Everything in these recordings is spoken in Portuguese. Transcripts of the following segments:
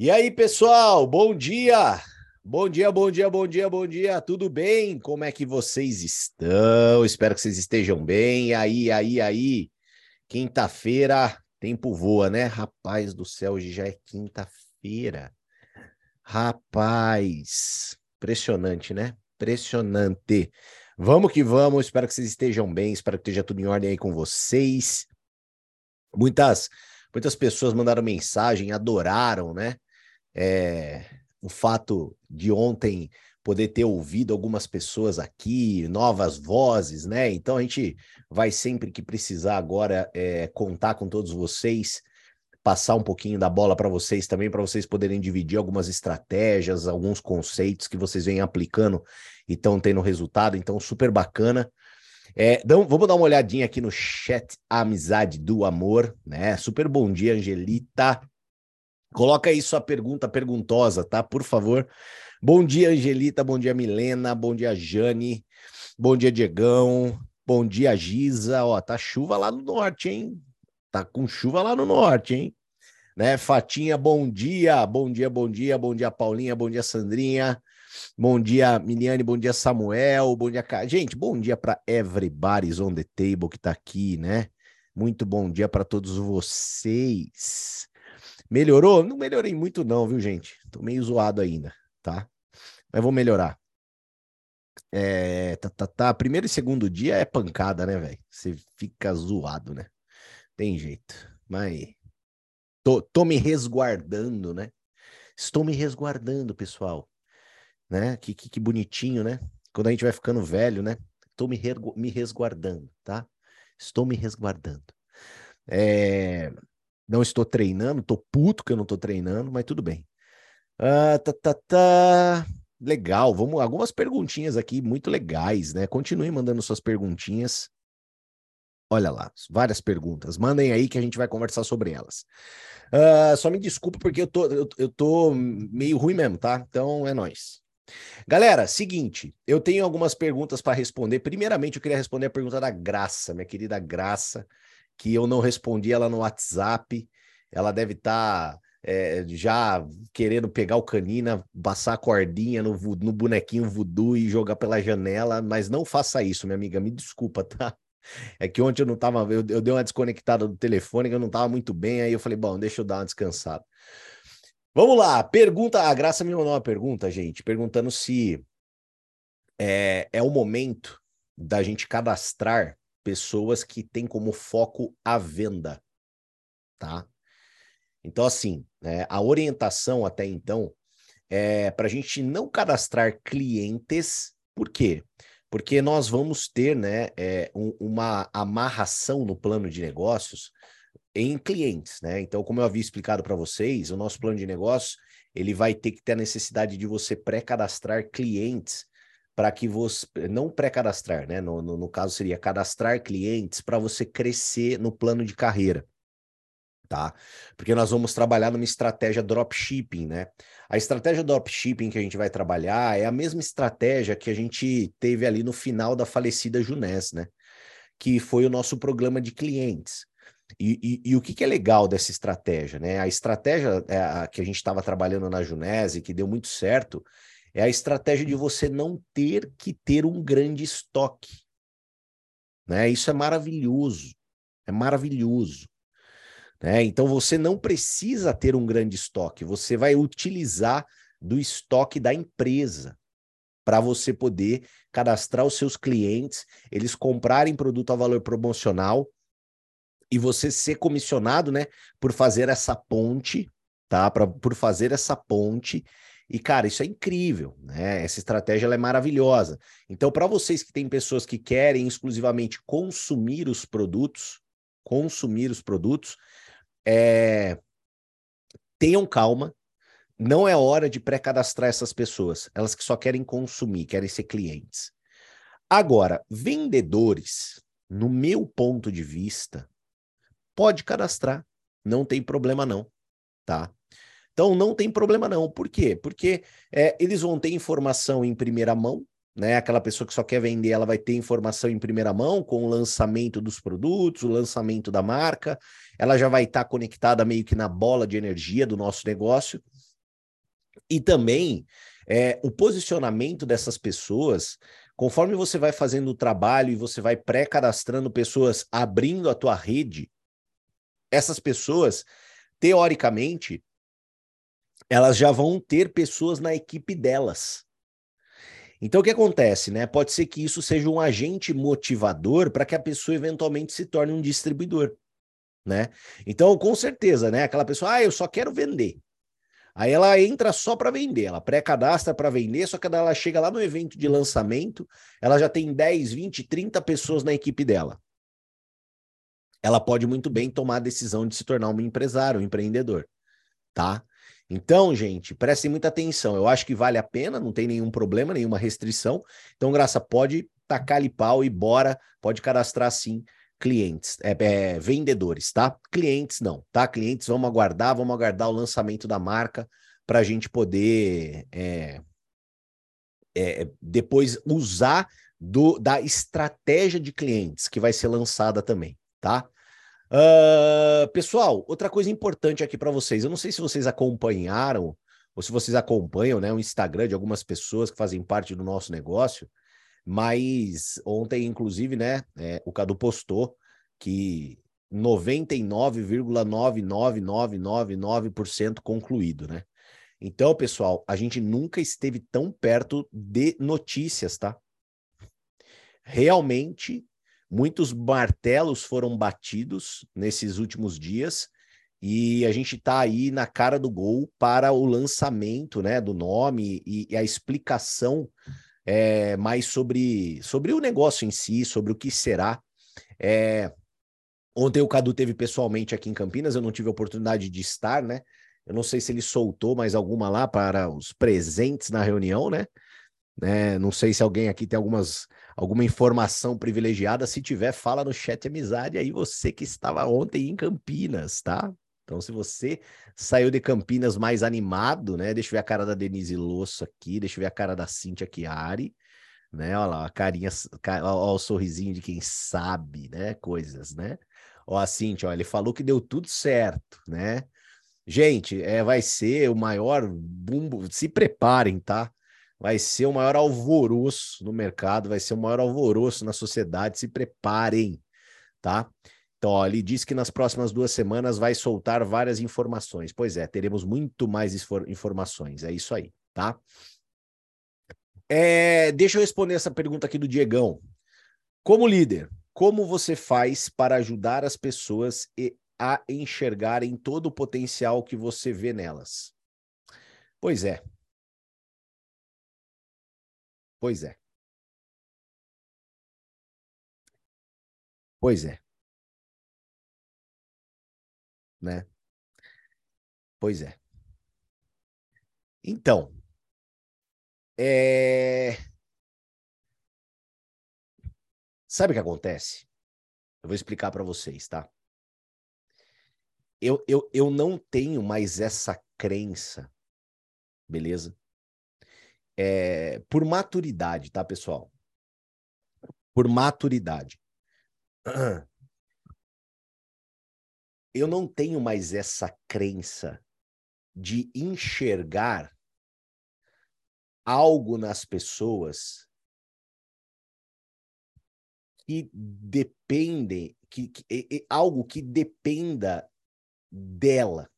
E aí, pessoal, bom dia! Bom dia, bom dia, bom dia, bom dia, tudo bem? Como é que vocês estão? Espero que vocês estejam bem. Aí, aí, aí, quinta-feira, tempo voa, né? Rapaz do céu, hoje já é quinta-feira. Rapaz, impressionante, né? Impressionante. Vamos que vamos, espero que vocês estejam bem, espero que esteja tudo em ordem aí com vocês. Muitas, muitas pessoas mandaram mensagem, adoraram, né? É, o fato de ontem poder ter ouvido algumas pessoas aqui, novas vozes, né? Então a gente vai sempre que precisar agora é, contar com todos vocês, passar um pouquinho da bola para vocês também, para vocês poderem dividir algumas estratégias, alguns conceitos que vocês vêm aplicando e estão tendo resultado. Então, super bacana. É, então, vamos dar uma olhadinha aqui no chat Amizade do Amor, né? Super bom dia, Angelita. Coloca aí sua pergunta perguntosa, tá? Por favor. Bom dia, Angelita. Bom dia, Milena. Bom dia, Jane. Bom dia, Diegão. Bom dia, Giza. Ó, tá chuva lá no norte, hein? Tá com chuva lá no norte, hein? Né? Fatinha, bom dia. Bom dia, bom dia. Bom dia, Paulinha. Bom dia, Sandrinha. Bom dia, Miliane. Bom dia, Samuel. Bom dia, gente. Bom dia para everybody's on the table que tá aqui, né? Muito bom dia para todos vocês. Melhorou? Não melhorei muito, não, viu, gente? Tô meio zoado ainda, tá? Mas vou melhorar. É, tá, tá, tá. Primeiro e segundo dia é pancada, né, velho? Você fica zoado, né? Tem jeito. Mas tô, tô me resguardando, né? Estou me resguardando, pessoal. Né? Que, que, que bonitinho, né? Quando a gente vai ficando velho, né? Estou me, me resguardando, tá? Estou me resguardando. É, não estou treinando, tô puto que eu não estou treinando, mas tudo bem. Ah, tá, tá, tá. Legal, vamos algumas perguntinhas aqui muito legais, né? Continue mandando suas perguntinhas. Olha lá, várias perguntas. Mandem aí que a gente vai conversar sobre elas. Uh, só me desculpa porque eu tô, eu, eu tô meio ruim mesmo, tá? Então é nós. Galera, seguinte, eu tenho algumas perguntas para responder. Primeiramente, eu queria responder a pergunta da Graça, minha querida Graça que eu não respondi ela no WhatsApp. Ela deve estar tá, é, já querendo pegar o canina, passar a cordinha no, no bonequinho voodoo e jogar pela janela, mas não faça isso, minha amiga. Me desculpa, tá? É que ontem eu não tava, eu, eu dei uma desconectada do telefone, que eu não tava muito bem, aí eu falei, bom, deixa eu dar uma descansada. Vamos lá, pergunta, a Graça me mandou uma pergunta, gente, perguntando se é, é o momento da gente cadastrar pessoas que têm como foco a venda, tá? Então, assim, né, a orientação até então é para a gente não cadastrar clientes, por quê? Porque nós vamos ter né, é, um, uma amarração no plano de negócios em clientes, né? Então, como eu havia explicado para vocês, o nosso plano de negócios ele vai ter que ter a necessidade de você pré-cadastrar clientes para que você não pré-cadastrar, né? No, no, no, caso seria cadastrar clientes para você crescer no plano de carreira. Tá? Porque nós vamos trabalhar numa estratégia dropshipping, né? A estratégia dropshipping que a gente vai trabalhar é a mesma estratégia que a gente teve ali no final da falecida Junés, né? Que foi o nosso programa de clientes. E, e, e, o que, que, é legal dessa estratégia, né? A estratégia é, a, que a gente estava trabalhando na Junese, que deu muito certo, é a estratégia de você não ter que ter um grande estoque. Né? Isso é maravilhoso. É maravilhoso. Né? Então você não precisa ter um grande estoque, você vai utilizar do estoque da empresa para você poder cadastrar os seus clientes, eles comprarem produto a valor promocional e você ser comissionado, né, por fazer essa ponte, tá? Pra, por fazer essa ponte e, cara, isso é incrível, né? Essa estratégia é maravilhosa. Então, para vocês que têm pessoas que querem exclusivamente consumir os produtos, consumir os produtos, é... tenham calma. Não é hora de pré-cadastrar essas pessoas. Elas que só querem consumir, querem ser clientes. Agora, vendedores, no meu ponto de vista, pode cadastrar. Não tem problema não, tá? Então não tem problema não. Por quê? Porque é, eles vão ter informação em primeira mão, né? Aquela pessoa que só quer vender, ela vai ter informação em primeira mão com o lançamento dos produtos, o lançamento da marca. Ela já vai estar conectada meio que na bola de energia do nosso negócio. E também é, o posicionamento dessas pessoas, conforme você vai fazendo o trabalho e você vai pré-cadastrando pessoas, abrindo a tua rede, essas pessoas, teoricamente, elas já vão ter pessoas na equipe delas. Então, o que acontece, né? Pode ser que isso seja um agente motivador para que a pessoa eventualmente se torne um distribuidor, né? Então, com certeza, né? Aquela pessoa, ah, eu só quero vender. Aí ela entra só para vender, ela pré-cadastra para vender, só que ela chega lá no evento de lançamento, ela já tem 10, 20, 30 pessoas na equipe dela. Ela pode muito bem tomar a decisão de se tornar um empresário, um empreendedor, tá? Então, gente, prestem muita atenção. Eu acho que vale a pena, não tem nenhum problema, nenhuma restrição. Então, Graça, pode tacar-lhe pau e bora, pode cadastrar sim clientes, é, é, vendedores, tá? Clientes não, tá? Clientes, vamos aguardar, vamos aguardar o lançamento da marca para a gente poder é, é, depois usar do, da estratégia de clientes que vai ser lançada também, tá? Uh, pessoal, outra coisa importante aqui para vocês. Eu não sei se vocês acompanharam ou se vocês acompanham né, o Instagram de algumas pessoas que fazem parte do nosso negócio, mas ontem, inclusive, né, é, o Cadu postou que 99,99999% concluído, né? Então, pessoal, a gente nunca esteve tão perto de notícias, tá? Realmente Muitos martelos foram batidos nesses últimos dias e a gente está aí na cara do gol para o lançamento né, do nome e, e a explicação é, mais sobre, sobre o negócio em si, sobre o que será. É, ontem o Cadu teve pessoalmente aqui em Campinas, eu não tive a oportunidade de estar, né? Eu não sei se ele soltou mais alguma lá para os presentes na reunião, né? né? Não sei se alguém aqui tem algumas alguma informação privilegiada. Se tiver, fala no chat amizade aí você que estava ontem em Campinas, tá? Então, se você saiu de Campinas mais animado, né? Deixa eu ver a cara da Denise Losso aqui, deixa eu ver a cara da Cíntia Chiari, né? Olha lá, a carinha, olha o sorrisinho de quem sabe, né? Coisas, né? Ó, a Cíntia, ó, ele falou que deu tudo certo, né? Gente, é, vai ser o maior bumbo. Se preparem, tá? Vai ser o maior alvoroço no mercado, vai ser o maior alvoroço na sociedade. Se preparem, tá? Então, ó, ele disse que nas próximas duas semanas vai soltar várias informações. Pois é, teremos muito mais informações. É isso aí, tá? É, deixa eu responder essa pergunta aqui do Diegão. Como líder, como você faz para ajudar as pessoas a enxergarem todo o potencial que você vê nelas? Pois é, Pois é. Pois é. Né? Pois é. Então, é... sabe o que acontece? Eu vou explicar para vocês, tá? Eu, eu, eu não tenho mais essa crença, beleza? É, por maturidade, tá, pessoal? Por maturidade. Eu não tenho mais essa crença de enxergar algo nas pessoas que dependem, que, que, algo que dependa dela.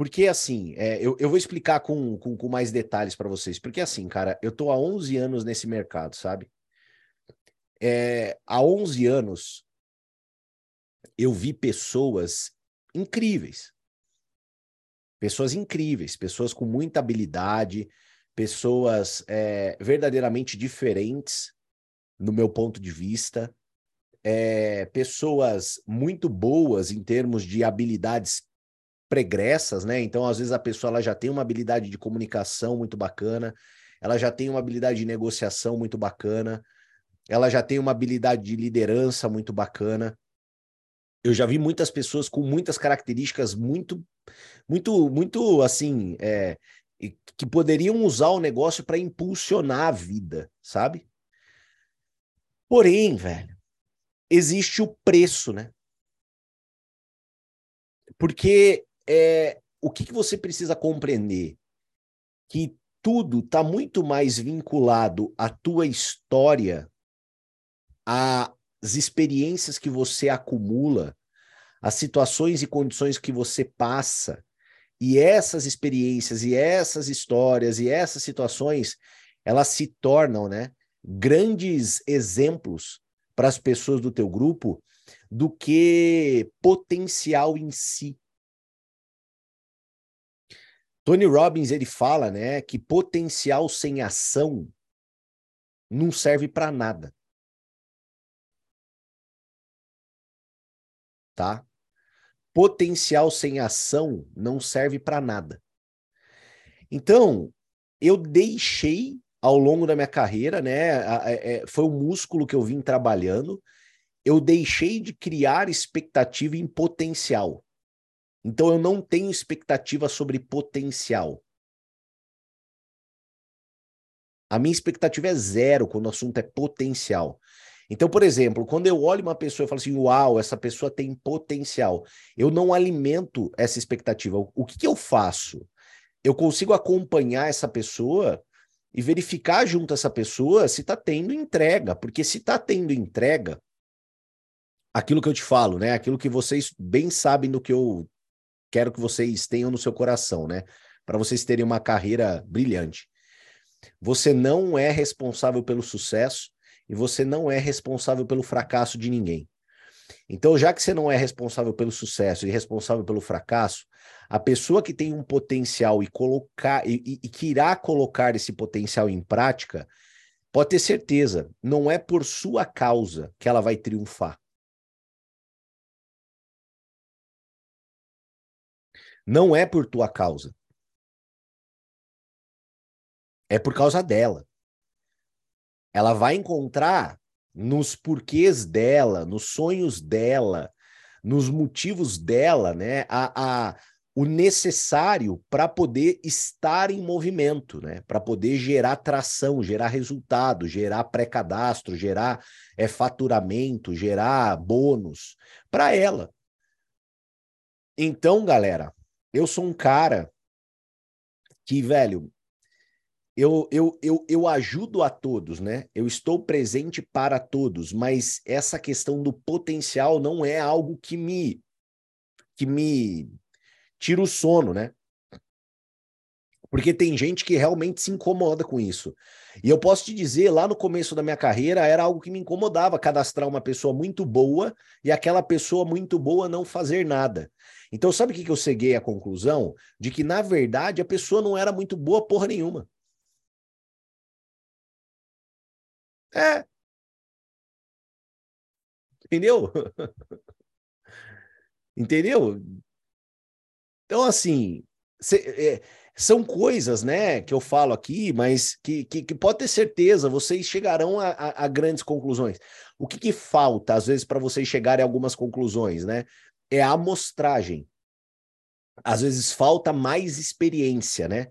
Porque, assim, é, eu, eu vou explicar com, com, com mais detalhes para vocês. Porque, assim, cara, eu tô há 11 anos nesse mercado, sabe? É, há 11 anos, eu vi pessoas incríveis. Pessoas incríveis, pessoas com muita habilidade, pessoas é, verdadeiramente diferentes, no meu ponto de vista. É, pessoas muito boas em termos de habilidades pregressas, né? Então, às vezes, a pessoa ela já tem uma habilidade de comunicação muito bacana, ela já tem uma habilidade de negociação muito bacana, ela já tem uma habilidade de liderança muito bacana. Eu já vi muitas pessoas com muitas características muito, muito, muito assim, é, que poderiam usar o negócio para impulsionar a vida, sabe? Porém, velho, existe o preço, né? Porque é, o que, que você precisa compreender? Que tudo está muito mais vinculado à tua história, às experiências que você acumula, às situações e condições que você passa. E essas experiências, e essas histórias, e essas situações, elas se tornam, né, grandes exemplos para as pessoas do teu grupo do que potencial em si. Tony Robbins ele fala, né, que potencial sem ação não serve para nada. Tá? Potencial sem ação não serve para nada. Então, eu deixei ao longo da minha carreira, né? É, é, foi o músculo que eu vim trabalhando. Eu deixei de criar expectativa em potencial. Então eu não tenho expectativa sobre potencial. A minha expectativa é zero quando o assunto é potencial. Então, por exemplo, quando eu olho uma pessoa e falo assim, uau, essa pessoa tem potencial, eu não alimento essa expectativa. O que, que eu faço? Eu consigo acompanhar essa pessoa e verificar junto a essa pessoa se está tendo entrega, porque se está tendo entrega, aquilo que eu te falo, né? Aquilo que vocês bem sabem do que eu quero que vocês tenham no seu coração, né? Para vocês terem uma carreira brilhante. Você não é responsável pelo sucesso e você não é responsável pelo fracasso de ninguém. Então, já que você não é responsável pelo sucesso e responsável pelo fracasso, a pessoa que tem um potencial e colocar e, e, que irá colocar esse potencial em prática, pode ter certeza, não é por sua causa que ela vai triunfar. Não é por tua causa. É por causa dela. Ela vai encontrar nos porquês dela, nos sonhos dela, nos motivos dela, né, a, a o necessário para poder estar em movimento, né, para poder gerar tração, gerar resultado, gerar pré-cadastro, gerar é, faturamento, gerar bônus para ela. Então, galera, eu sou um cara que, velho, eu, eu, eu, eu ajudo a todos, né? Eu estou presente para todos, mas essa questão do potencial não é algo que me que me tira o sono, né? Porque tem gente que realmente se incomoda com isso. E eu posso te dizer, lá no começo da minha carreira, era algo que me incomodava cadastrar uma pessoa muito boa e aquela pessoa muito boa não fazer nada. Então, sabe o que, que eu cheguei à conclusão? De que, na verdade, a pessoa não era muito boa porra nenhuma. É. Entendeu? Entendeu? Então, assim, cê, é, são coisas, né, que eu falo aqui, mas que, que, que pode ter certeza, vocês chegarão a, a, a grandes conclusões. O que, que falta, às vezes, para vocês chegarem a algumas conclusões, né? É a amostragem. Às vezes falta mais experiência, né?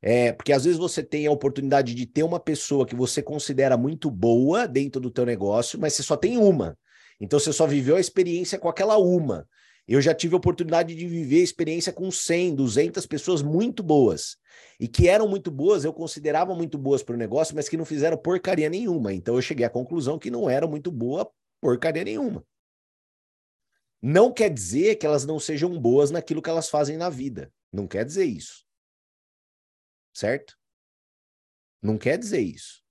É, porque às vezes você tem a oportunidade de ter uma pessoa que você considera muito boa dentro do teu negócio, mas você só tem uma. Então você só viveu a experiência com aquela uma. Eu já tive a oportunidade de viver experiência com 100, 200 pessoas muito boas. E que eram muito boas, eu considerava muito boas para o negócio, mas que não fizeram porcaria nenhuma. Então eu cheguei à conclusão que não eram muito boa porcaria nenhuma. Não quer dizer que elas não sejam boas naquilo que elas fazem na vida. Não quer dizer isso. Certo? Não quer dizer isso.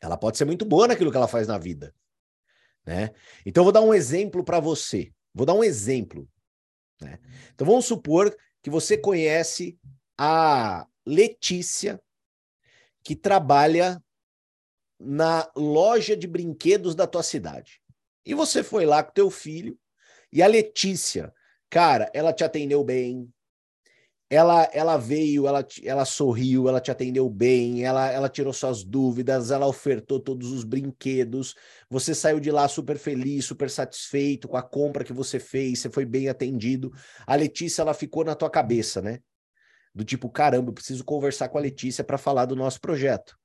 Ela pode ser muito boa naquilo que ela faz na vida. Né? Então, eu vou dar um exemplo para você. Vou dar um exemplo. Né? Então, vamos supor que você conhece a Letícia, que trabalha na loja de brinquedos da tua cidade. E você foi lá com teu filho e a Letícia, cara, ela te atendeu bem. Ela, ela veio, ela, ela sorriu, ela te atendeu bem, ela, ela tirou suas dúvidas, ela ofertou todos os brinquedos. Você saiu de lá super feliz, super satisfeito com a compra que você fez, você foi bem atendido. A Letícia, ela ficou na tua cabeça, né? Do tipo, caramba, eu preciso conversar com a Letícia para falar do nosso projeto.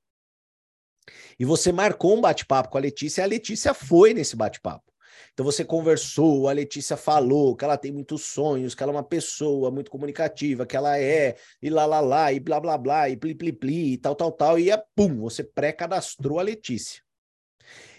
E você marcou um bate-papo com a Letícia e a Letícia foi nesse bate-papo. Então você conversou, a Letícia falou que ela tem muitos sonhos, que ela é uma pessoa muito comunicativa, que ela é, e lá lá lá, e blá blá blá, e pli pli pli, e tal tal tal, e é pum, você pré-cadastrou a Letícia.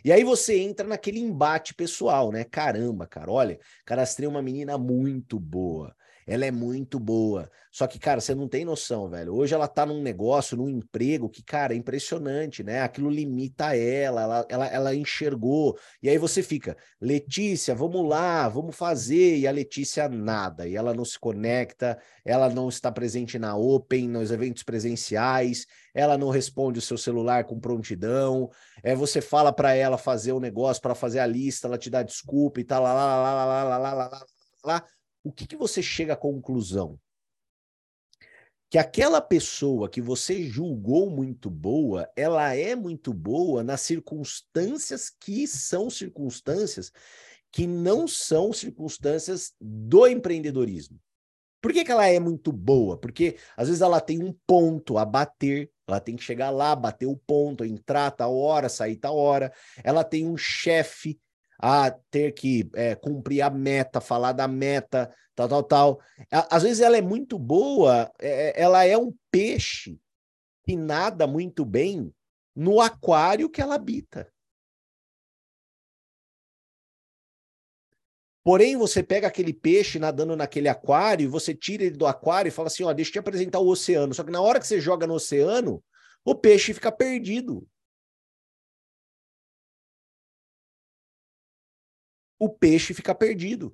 E aí você entra naquele embate pessoal, né? Caramba, cara, olha, cadastrei uma menina muito boa. Ela é muito boa. Só que, cara, você não tem noção, velho. Hoje ela tá num negócio, num emprego que, cara, é impressionante, né? Aquilo limita ela, ela, ela, ela enxergou. E aí você fica, Letícia, vamos lá, vamos fazer. E a Letícia nada. E ela não se conecta, ela não está presente na Open, nos eventos presenciais, ela não responde o seu celular com prontidão. É, você fala para ela fazer o negócio, para fazer a lista, ela te dá desculpa e tal, lá, lá, lá, lá, lá, lá, lá, lá, lá, lá o que, que você chega à conclusão? Que aquela pessoa que você julgou muito boa, ela é muito boa nas circunstâncias que são circunstâncias que não são circunstâncias do empreendedorismo. Por que, que ela é muito boa? Porque às vezes ela tem um ponto a bater, ela tem que chegar lá, bater o ponto, entrar tal hora, sair tal hora. Ela tem um chefe a ter que é, cumprir a meta, falar da meta, tal, tal, tal. Às vezes ela é muito boa, é, é, ela é um peixe que nada muito bem no aquário que ela habita. Porém, você pega aquele peixe nadando naquele aquário, você tira ele do aquário e fala assim: ó, deixa eu te apresentar o oceano. Só que na hora que você joga no oceano, o peixe fica perdido. O peixe fica perdido.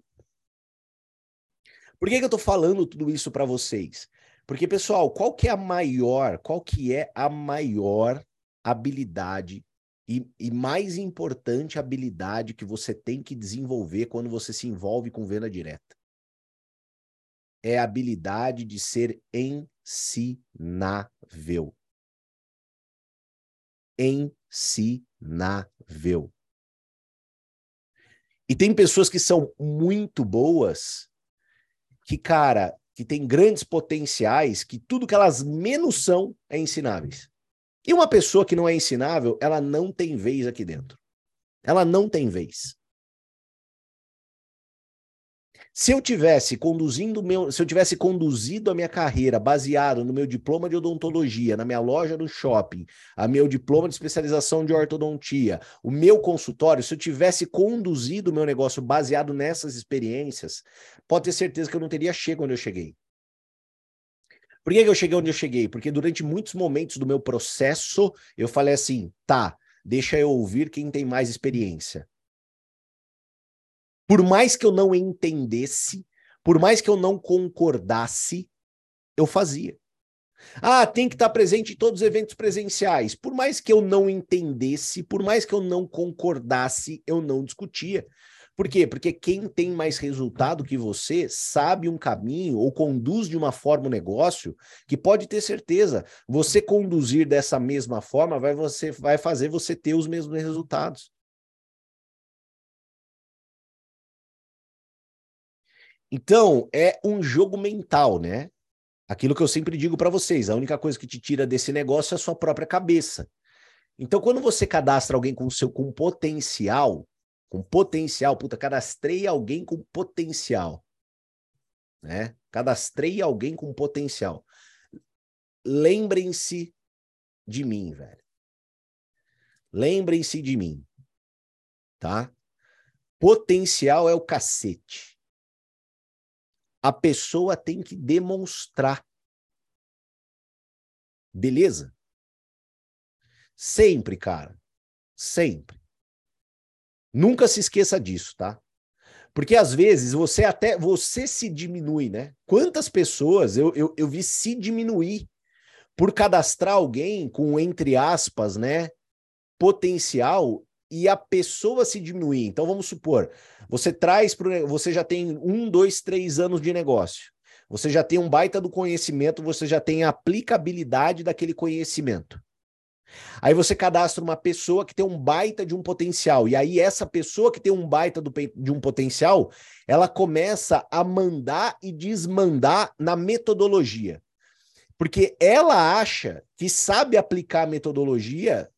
Por que, que eu estou falando tudo isso para vocês? Porque, pessoal, qual que é a maior, qual que é a maior habilidade e, e, mais importante habilidade que você tem que desenvolver quando você se envolve com venda direta? É a habilidade de ser ensinável. Ensinável. E tem pessoas que são muito boas, que, cara, que tem grandes potenciais, que tudo que elas menos são é ensináveis. E uma pessoa que não é ensinável, ela não tem vez aqui dentro. Ela não tem vez. Se eu tivesse conduzindo meu, se eu tivesse conduzido a minha carreira baseado no meu diploma de odontologia, na minha loja no shopping, a meu diploma de especialização de ortodontia, o meu consultório, se eu tivesse conduzido o meu negócio baseado nessas experiências, pode ter certeza que eu não teria chegado onde eu cheguei. Por que, que eu cheguei onde eu cheguei? Porque durante muitos momentos do meu processo, eu falei assim: tá, deixa eu ouvir quem tem mais experiência. Por mais que eu não entendesse, por mais que eu não concordasse, eu fazia. Ah, tem que estar presente em todos os eventos presenciais. Por mais que eu não entendesse, por mais que eu não concordasse, eu não discutia. Por quê? Porque quem tem mais resultado que você sabe um caminho ou conduz de uma forma o negócio que pode ter certeza, você conduzir dessa mesma forma vai, você, vai fazer você ter os mesmos resultados. Então, é um jogo mental, né? Aquilo que eu sempre digo para vocês, a única coisa que te tira desse negócio é a sua própria cabeça. Então, quando você cadastra alguém com seu com potencial, com potencial, puta, cadastrei alguém com potencial, né? Cadastrei alguém com potencial. Lembrem-se de mim, velho. Lembrem-se de mim, tá? Potencial é o cacete a pessoa tem que demonstrar. Beleza? Sempre, cara. Sempre. Nunca se esqueça disso, tá? Porque às vezes você até você se diminui, né? Quantas pessoas eu, eu, eu vi se diminuir por cadastrar alguém com, entre aspas, né, potencial e a pessoa se diminuir. Então vamos supor, você traz para você já tem um, dois, três anos de negócio. Você já tem um baita do conhecimento, você já tem a aplicabilidade daquele conhecimento. Aí você cadastra uma pessoa que tem um baita de um potencial. E aí, essa pessoa que tem um baita do, de um potencial, ela começa a mandar e desmandar na metodologia. Porque ela acha que sabe aplicar a metodologia,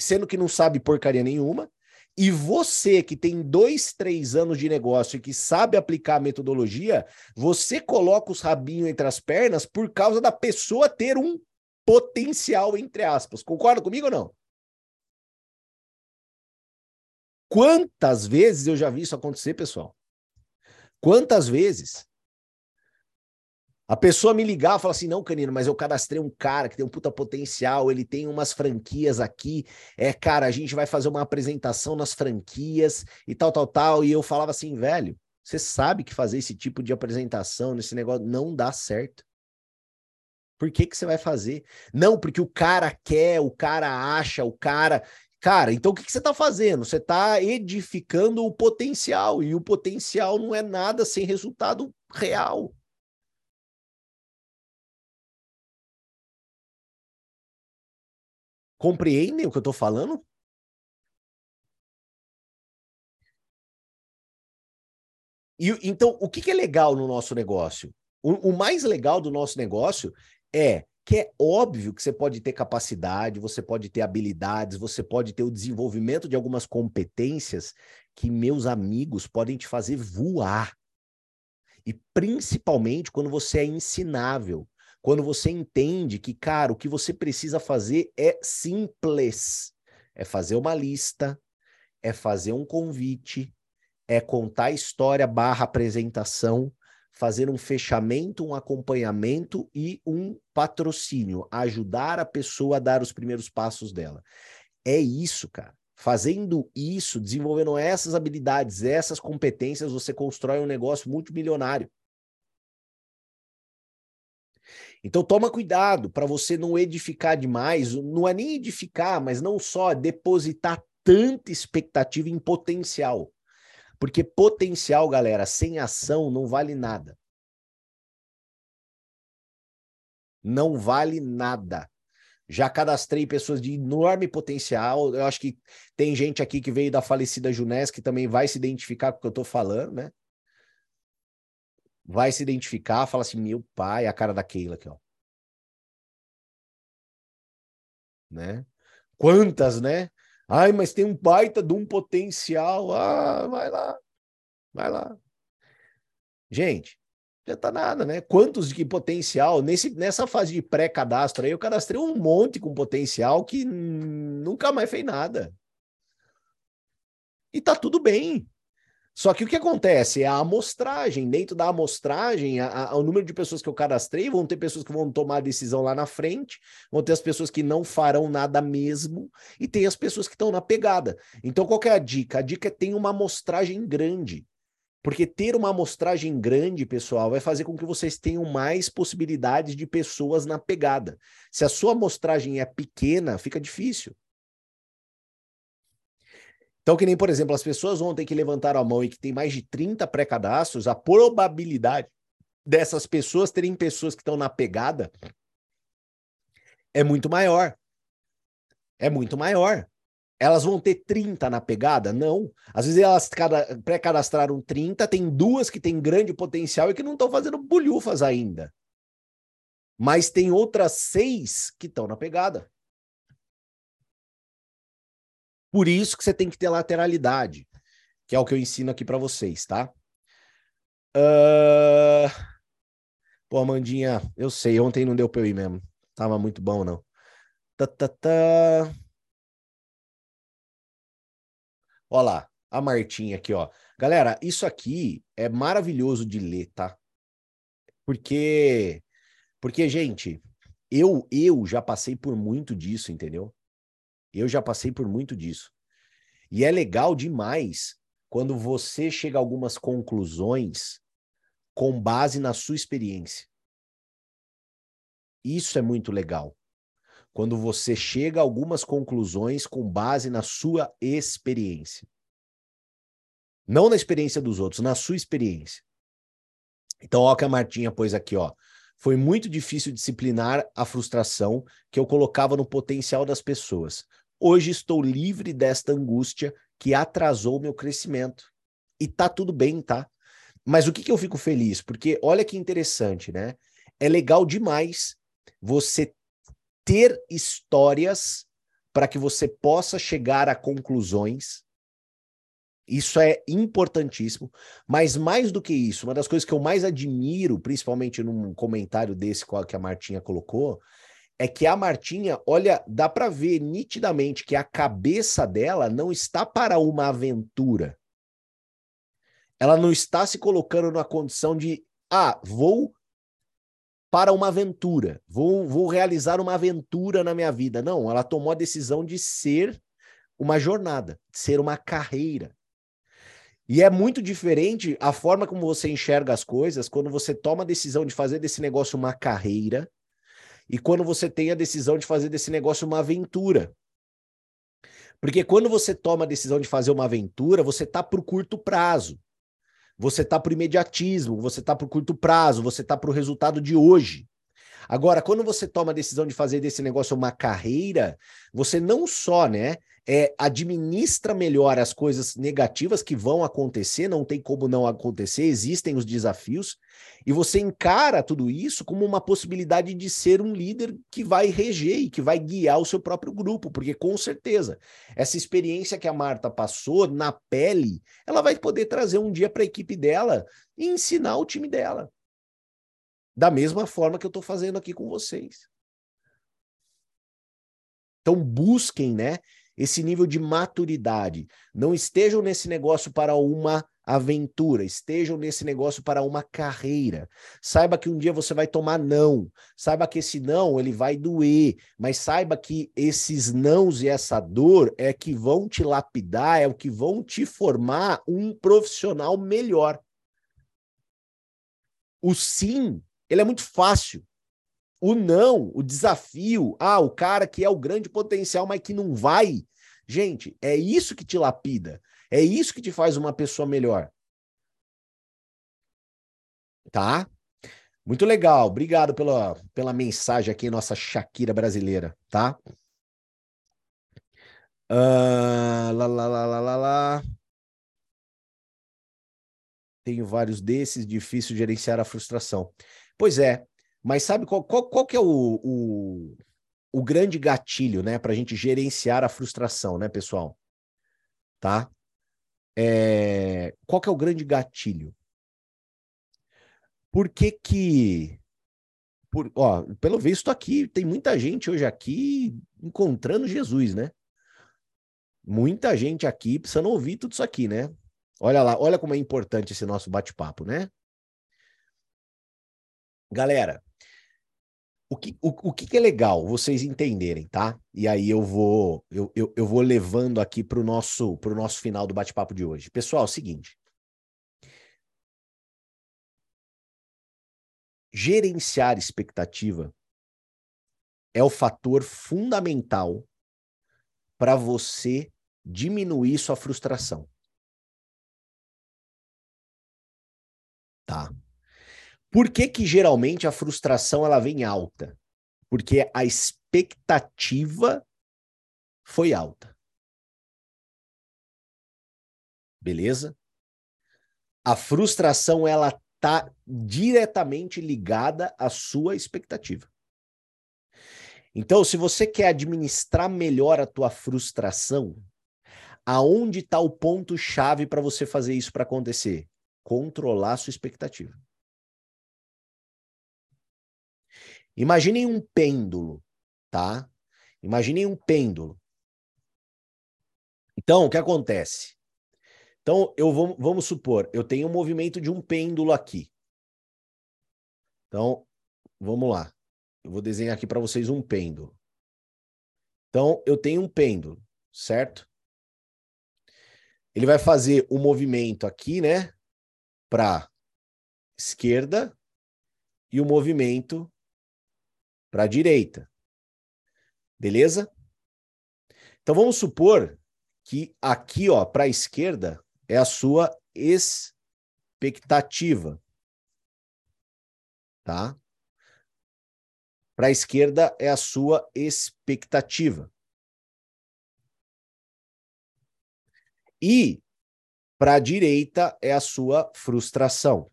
sendo que não sabe porcaria nenhuma, E você que tem dois, três anos de negócio e que sabe aplicar a metodologia, você coloca os rabinhos entre as pernas por causa da pessoa ter um potencial, entre aspas. Concorda comigo ou não? Quantas vezes eu já vi isso acontecer, pessoal? Quantas vezes? A pessoa me ligar e falar assim: não, Canino, mas eu cadastrei um cara que tem um puta potencial, ele tem umas franquias aqui. É, cara, a gente vai fazer uma apresentação nas franquias e tal, tal, tal. E eu falava assim, velho, você sabe que fazer esse tipo de apresentação nesse negócio não dá certo. Por que, que você vai fazer? Não, porque o cara quer, o cara acha, o cara. Cara, então o que, que você está fazendo? Você está edificando o potencial, e o potencial não é nada sem resultado real. Compreendem o que eu estou falando? E, então, o que, que, é legal no nosso negócio? O, o mais legal do nosso negócio é que é óbvio que você pode ter capacidade, você pode ter habilidades, você pode ter o desenvolvimento de algumas competências que meus amigos podem te fazer voar. E principalmente quando você é ensinável, quando você entende que, cara, o que você precisa fazer é simples. É fazer uma lista, é fazer um convite, é contar a história barra apresentação, fazer um fechamento, um acompanhamento e um patrocínio, ajudar a pessoa a dar os primeiros passos dela. É isso, cara. Fazendo isso, desenvolvendo essas habilidades, essas competências, você constrói um negócio multimilionário. Então toma cuidado para você não edificar demais, não é nem edificar, mas não só depositar tanta expectativa em potencial. Porque potencial, galera, sem ação não vale nada. Não vale nada. Já cadastrei pessoas de enorme potencial. Eu acho que tem gente aqui que veio da falecida Junés que também vai se identificar com o que eu estou falando, né? Vai se identificar, fala assim: meu pai, a cara da Keila aqui, ó. Né? Quantas, né? Ai, mas tem um baita de um potencial. Ah, vai lá. Vai lá. Gente, já tá nada, né? Quantos de potencial nesse nessa fase de pré-cadastro aí, eu cadastrei um monte com potencial que nunca mais fez nada. E tá tudo bem. Só que o que acontece é a amostragem. Dentro da amostragem, a, a, o número de pessoas que eu cadastrei, vão ter pessoas que vão tomar a decisão lá na frente, vão ter as pessoas que não farão nada mesmo, e tem as pessoas que estão na pegada. Então, qual é a dica? A dica é ter uma amostragem grande. Porque ter uma amostragem grande, pessoal, vai fazer com que vocês tenham mais possibilidades de pessoas na pegada. Se a sua amostragem é pequena, fica difícil. Então, que nem, por exemplo, as pessoas ontem que levantaram a mão e que tem mais de 30 pré-cadastros, a probabilidade dessas pessoas terem pessoas que estão na pegada é muito maior. É muito maior. Elas vão ter 30 na pegada? Não. Às vezes elas pré-cadastraram 30, tem duas que têm grande potencial e que não estão fazendo bolhufas ainda. Mas tem outras seis que estão na pegada. Por isso que você tem que ter lateralidade, que é o que eu ensino aqui para vocês, tá? Uh... Pô, Amandinha, eu sei, ontem não deu pra eu ir mesmo. Tava muito bom, não. Tá, tá, tá. Olha lá, a Martinha aqui, ó. Galera, isso aqui é maravilhoso de ler, tá? Porque, porque, gente, eu, eu já passei por muito disso, entendeu? Eu já passei por muito disso. E é legal demais quando você chega a algumas conclusões com base na sua experiência. Isso é muito legal. Quando você chega a algumas conclusões com base na sua experiência. Não na experiência dos outros, na sua experiência. Então, ó, que a Martinha pôs aqui, ó. Foi muito difícil disciplinar a frustração que eu colocava no potencial das pessoas. Hoje estou livre desta angústia que atrasou meu crescimento. E tá tudo bem, tá? Mas o que, que eu fico feliz? Porque olha que interessante, né? É legal demais você ter histórias para que você possa chegar a conclusões Isso é importantíssimo, mas mais do que isso, uma das coisas que eu mais admiro, principalmente num comentário desse que a Martinha colocou, é que a Martinha, olha, dá para ver nitidamente que a cabeça dela não está para uma aventura. Ela não está se colocando na condição de, ah, vou para uma aventura, vou, vou realizar uma aventura na minha vida. Não, ela tomou a decisão de ser uma jornada, de ser uma carreira. E é muito diferente a forma como você enxerga as coisas quando você toma a decisão de fazer desse negócio uma carreira e quando você tem a decisão de fazer desse negócio uma aventura. Porque quando você toma a decisão de fazer uma aventura, você tá para o curto prazo. Você tá para o imediatismo, você tá para o curto prazo, você tá para o resultado de hoje. Agora, quando você toma a decisão de fazer desse negócio uma carreira, você não só, né, é, administra melhor as coisas negativas que vão acontecer, não tem como não acontecer, existem os desafios, e você encara tudo isso como uma possibilidade de ser um líder que vai reger e que vai guiar o seu próprio grupo, porque com certeza essa experiência que a Marta passou na pele, ela vai poder trazer um dia para a equipe dela e ensinar o time dela. Da mesma forma que eu estou fazendo aqui com vocês. Então busquem, né, esse nível de maturidade. Não estejam nesse negócio para uma aventura, estejam nesse negócio para uma carreira. Saiba que um dia você vai tomar não. Saiba que esse não, ele vai doer, mas saiba que esses nãos e essa dor é que vão te lapidar, é o que vão te formar um profissional melhor. O sim, ele é muito fácil. O não, o desafio, ah, o cara que é o grande potencial, mas que não vai. Gente, é isso que te lapida. É isso que te faz uma pessoa melhor. Tá? Muito legal. Obrigado pela, pela mensagem aqui, nossa Shakira brasileira, tá? Uh, lá, lá, lá, lá, lá, lá. Tenho vários desses, difícil gerenciar a frustração. Pois é, mas sabe qual, qual, qual que é o, o, o grande gatilho, né, para a gente gerenciar a frustração, né, pessoal? Tá? É... Qual que é o grande gatilho? Por que que... Por, ó, pelo visto aqui, tem muita gente hoje aqui encontrando Jesus, né? Muita gente aqui precisando ouvir tudo isso aqui, né? Olha lá, olha como é importante esse nosso bate-papo, né? Galera, o que, o, o que é legal vocês entenderem, tá? E aí eu vou eu, eu, eu vou levando aqui para o nosso, pro nosso final do bate-papo de hoje. Pessoal, é o seguinte. Gerenciar expectativa é o fator fundamental para você diminuir sua frustração. Por que que geralmente a frustração ela vem alta? Porque a expectativa foi alta. Beleza? A frustração ela tá diretamente ligada à sua expectativa. Então, se você quer administrar melhor a tua frustração, aonde está o ponto chave para você fazer isso para acontecer? Controlar a sua expectativa. Imaginem um pêndulo, tá? Imaginem um pêndulo. Então, o que acontece? Então, eu vou, vamos supor, eu tenho um movimento de um pêndulo aqui. Então, vamos lá. Eu vou desenhar aqui para vocês um pêndulo. Então, eu tenho um pêndulo, certo? Ele vai fazer o um movimento aqui, né? Para esquerda e o um movimento para a direita. Beleza? Então vamos supor que aqui, ó, para a esquerda é a sua expectativa. Tá? Para a esquerda é a sua expectativa. E para a direita é a sua frustração.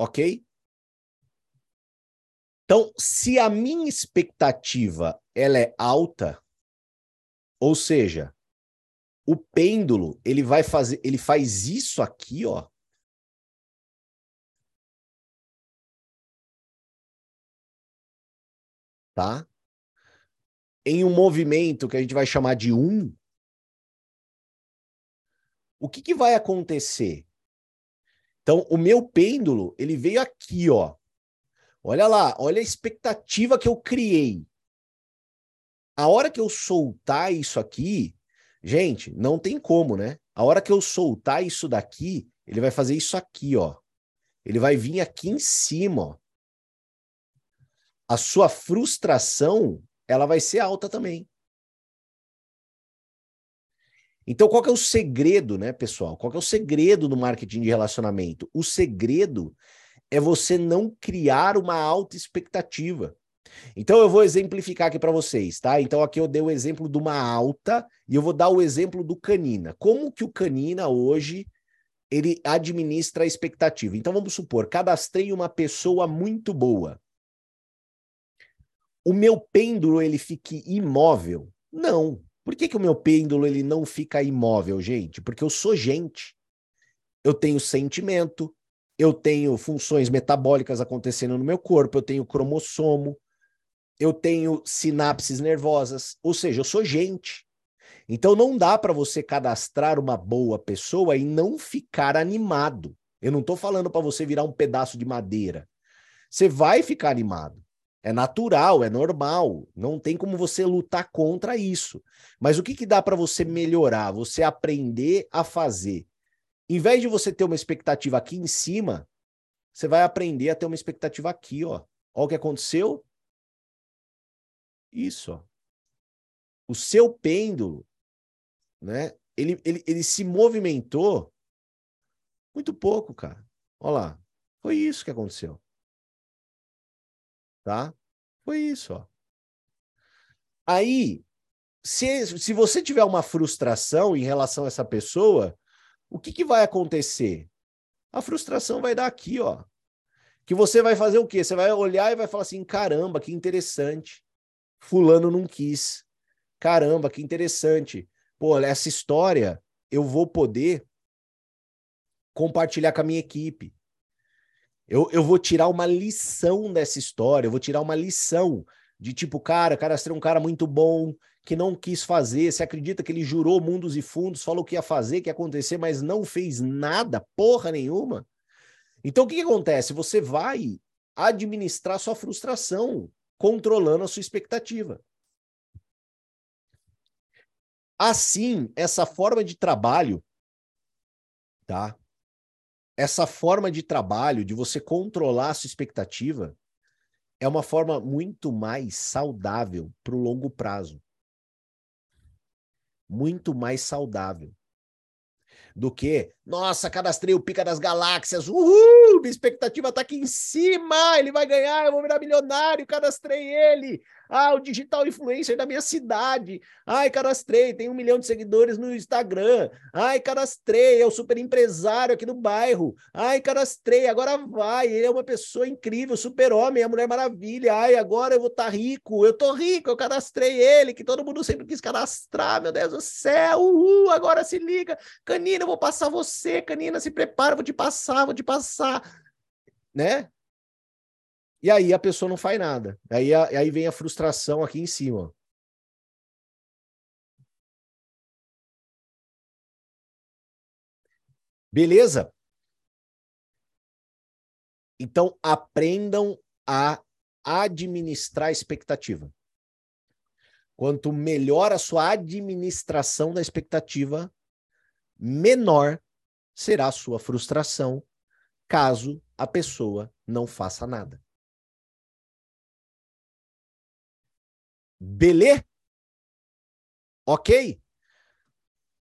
Ok? Então, se a minha expectativa ela é alta, ou seja, o pêndulo, ele vai fazer, ele faz isso aqui, ó. Tá? Em um movimento que a gente vai chamar de um, o que, que vai acontecer? Então, o meu pêndulo, ele veio aqui, ó. Olha lá, olha a expectativa que eu criei. A hora que eu soltar isso aqui, gente, não tem como, né? A hora que eu soltar isso daqui, ele vai fazer isso aqui, ó. Ele vai vir aqui em cima, ó. A sua frustração, ela vai ser alta também. Então, qual é o segredo, né, pessoal? Qual é o segredo do marketing de relacionamento? O segredo é você não criar uma alta expectativa. Então, eu vou exemplificar aqui para vocês, tá? Então, aqui eu dei o exemplo de uma alta e eu vou dar o exemplo do Canina. Como que o Canina hoje ele administra a expectativa? Então, vamos supor, cadastrei uma pessoa muito boa. O meu pêndulo ele fique imóvel? Não, por que, que o meu pêndulo ele não fica imóvel, gente? Porque eu sou gente. Eu tenho sentimento, eu tenho funções metabólicas acontecendo no meu corpo, eu tenho cromossomo, eu tenho sinapses nervosas, ou seja, eu sou gente. Então não dá para você cadastrar uma boa pessoa e não ficar animado. Eu não estou falando para você virar um pedaço de madeira. Você vai ficar animado. É natural, é normal, não tem como você lutar contra isso. Mas o que, que dá para você melhorar? Você aprender a fazer. Em vez de você ter uma expectativa aqui em cima, você vai aprender a ter uma expectativa aqui, ó. Olha o que aconteceu. Isso, ó. O seu pêndulo, né? Ele, ele, ele se movimentou muito pouco, cara. Olha lá. Foi isso que aconteceu tá? Foi isso, ó. Aí, se, se você tiver uma frustração em relação a essa pessoa, o que, que vai acontecer? A frustração vai dar aqui, ó. Que você vai fazer o quê? Você vai olhar e vai falar assim: caramba, que interessante. Fulano não quis. Caramba, que interessante. Pô, essa história eu vou poder compartilhar com a minha equipe. Eu, eu vou tirar uma lição dessa história, eu vou tirar uma lição de tipo, cara, cara ser um cara muito bom, que não quis fazer, você acredita que ele jurou mundos e fundos, falou que ia fazer, que ia acontecer, mas não fez nada, porra nenhuma. Então o que, que acontece? Você vai administrar sua frustração, controlando a sua expectativa. Assim, essa forma de trabalho, tá? Essa forma de trabalho, de você controlar a sua expectativa, é uma forma muito mais saudável para o longo prazo. Muito mais saudável do que, nossa, cadastrei o Pica das Galáxias, uhul, minha expectativa tá aqui em cima, ele vai ganhar, eu vou virar milionário, cadastrei ele. Ah, o digital influencer da minha cidade. Ai, cadastrei, tem um milhão de seguidores no Instagram. Ai, cadastrei, é o super empresário aqui do bairro. Ai, cadastrei, agora vai, ele é uma pessoa incrível, super-homem, a Mulher Maravilha. Ai, agora eu vou estar tá rico, eu tô rico, eu cadastrei ele, que todo mundo sempre quis cadastrar, meu Deus do céu, uhul, agora se liga. Canina, eu vou passar você, Canina, se prepara, vou te passar, vou te passar. Né? E aí a pessoa não faz nada. Aí, aí vem a frustração aqui em cima. Beleza? Então aprendam a administrar a expectativa. Quanto melhor a sua administração da expectativa, menor será sua frustração caso a pessoa não faça nada. Beleza? Ok?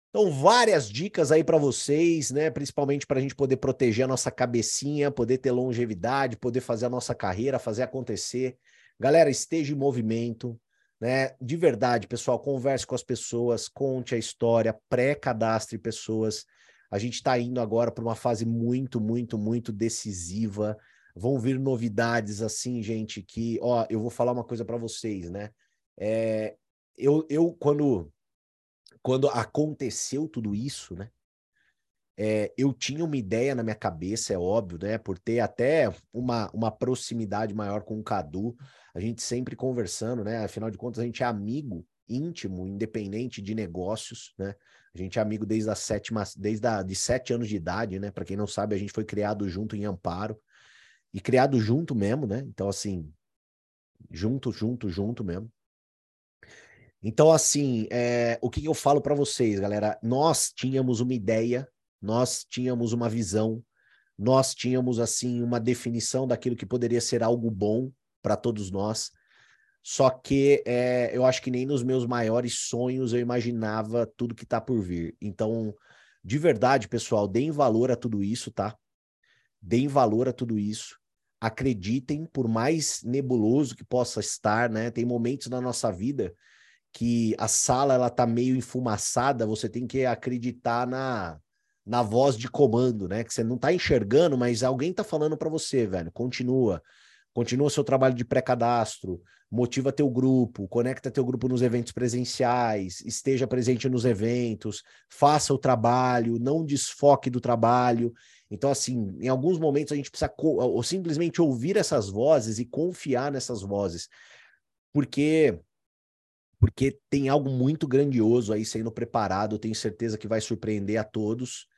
Então, várias dicas aí para vocês, né? Principalmente para a gente poder proteger a nossa cabecinha, poder ter longevidade, poder fazer a nossa carreira, fazer acontecer. Galera, esteja em movimento, né? De verdade, pessoal, converse com as pessoas, conte a história, pré-cadastre pessoas. A gente está indo agora para uma fase muito, muito, muito decisiva vão vir novidades assim, gente, que, ó, eu vou falar uma coisa para vocês, né? É, eu, eu quando, quando aconteceu tudo isso, né? É, eu tinha uma ideia na minha cabeça, é óbvio, né? Por ter até uma, uma proximidade maior com o Cadu, a gente sempre conversando, né? Afinal de contas, a gente é amigo íntimo, independente de negócios, né? A gente é amigo desde a sétima, desde a, de sete anos de idade, né? Para quem não sabe, a gente foi criado junto em Amparo e criado junto mesmo, né? Então, assim, junto, junto, junto mesmo. Então, assim, é, o que eu falo para vocês, galera? Nós tínhamos uma ideia nós tínhamos uma visão, nós tínhamos assim uma definição daquilo que poderia ser algo bom para todos nós. Só que é, eu acho que nem nos meus maiores sonhos eu imaginava tudo que está por vir. Então, de verdade, pessoal, deem valor a tudo isso, tá? Deem valor a tudo isso. Acreditem, por mais nebuloso que possa estar, né? Tem momentos na nossa vida que a sala ela tá meio enfumaçada, você tem que acreditar na na voz de comando, né? Que você não tá enxergando, mas alguém tá falando para você, velho. Continua. Continua seu trabalho de pré-cadastro, motiva teu grupo, conecta teu grupo nos eventos presenciais, esteja presente nos eventos, faça o trabalho, não desfoque do trabalho. Então, assim, em alguns momentos a gente precisa ou simplesmente ouvir essas vozes e confiar nessas vozes, porque porque tem algo muito grandioso aí sendo preparado. Tenho certeza que vai surpreender a todos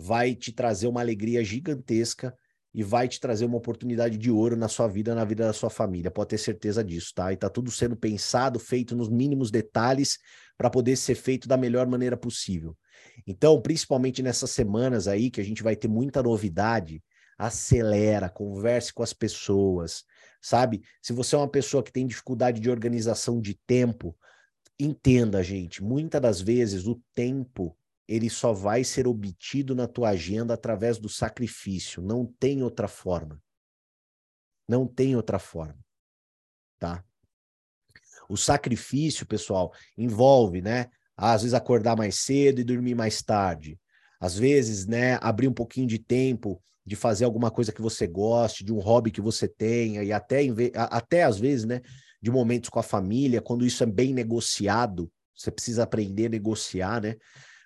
vai te trazer uma alegria gigantesca e vai te trazer uma oportunidade de ouro na sua vida, na vida da sua família. Pode ter certeza disso, tá? E tá tudo sendo pensado, feito nos mínimos detalhes para poder ser feito da melhor maneira possível. Então, principalmente nessas semanas aí que a gente vai ter muita novidade, acelera, converse com as pessoas, sabe? Se você é uma pessoa que tem dificuldade de organização de tempo, entenda, gente, muitas das vezes o tempo ele só vai ser obtido na tua agenda através do sacrifício. Não tem outra forma. Não tem outra forma. Tá? O sacrifício, pessoal, envolve, né? Às vezes acordar mais cedo e dormir mais tarde. Às vezes, né, abrir um pouquinho de tempo de fazer alguma coisa que você goste, de um hobby que você tenha, e até, até às vezes, né, de momentos com a família, quando isso é bem negociado, você precisa aprender a negociar, né?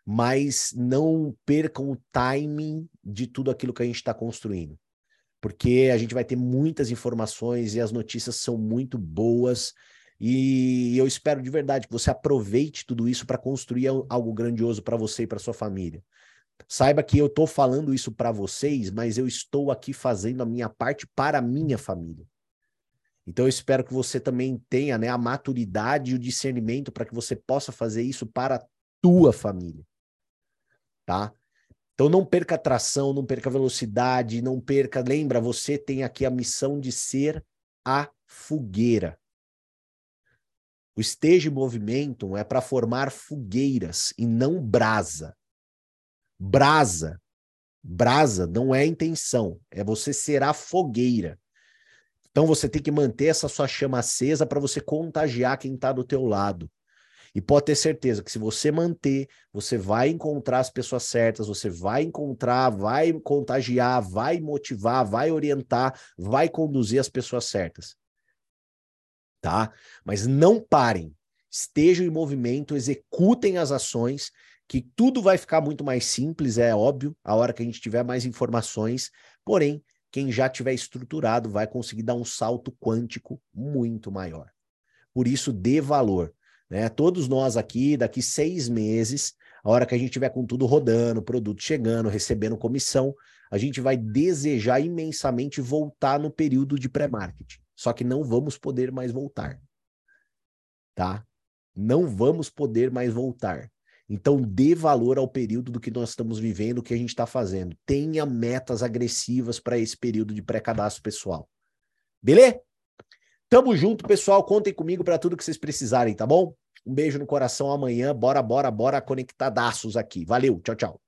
Mas não percam o timing de tudo aquilo que a gente está construindo. Porque a gente vai ter muitas informações e as notícias são muito boas. E eu espero de verdade que você aproveite tudo isso para construir algo grandioso para você e para sua família. Saiba que eu estou falando isso para vocês, mas eu estou aqui fazendo a minha parte para a minha família. Então eu espero que você também tenha né, a maturidade e o discernimento para que você possa fazer isso para a tua família tá? Então não perca tração, não perca velocidade, não perca. Lembra, você tem aqui a missão de ser a fogueira. O esteja em movimento é para formar fogueiras e não brasa. Brasa. Brasa não é intenção, é você ser a fogueira. Então você tem que manter essa sua chama acesa para você contagiar quem está do teu lado. E pode ter certeza que se você manter, você vai encontrar as pessoas certas, você vai encontrar, vai contagiar, vai motivar, vai orientar, vai conduzir as pessoas certas. Tá? Mas não parem. Estejam em movimento, executem as ações, que tudo vai ficar muito mais simples, é óbvio, a hora que a gente tiver mais informações. Porém, quem já tiver estruturado vai conseguir dar um salto quântico muito maior. Por isso, dê valor. Né? Todos nós aqui, daqui seis meses, a hora que a gente tiver com tudo rodando, produto chegando, recebendo comissão, a gente vai desejar imensamente voltar no período de pré-marketing. Só que não vamos poder mais voltar. Tá? Não vamos poder mais voltar. Então, dê valor ao período do que nós estamos vivendo, o que a gente está fazendo. Tenha metas agressivas para esse período de pré-cadastro pessoal. Beleza? Tamo junto, pessoal. Contem comigo para tudo que vocês precisarem, tá bom? Um beijo no coração amanhã. Bora, bora, bora conectadaços aqui. Valeu, tchau, tchau.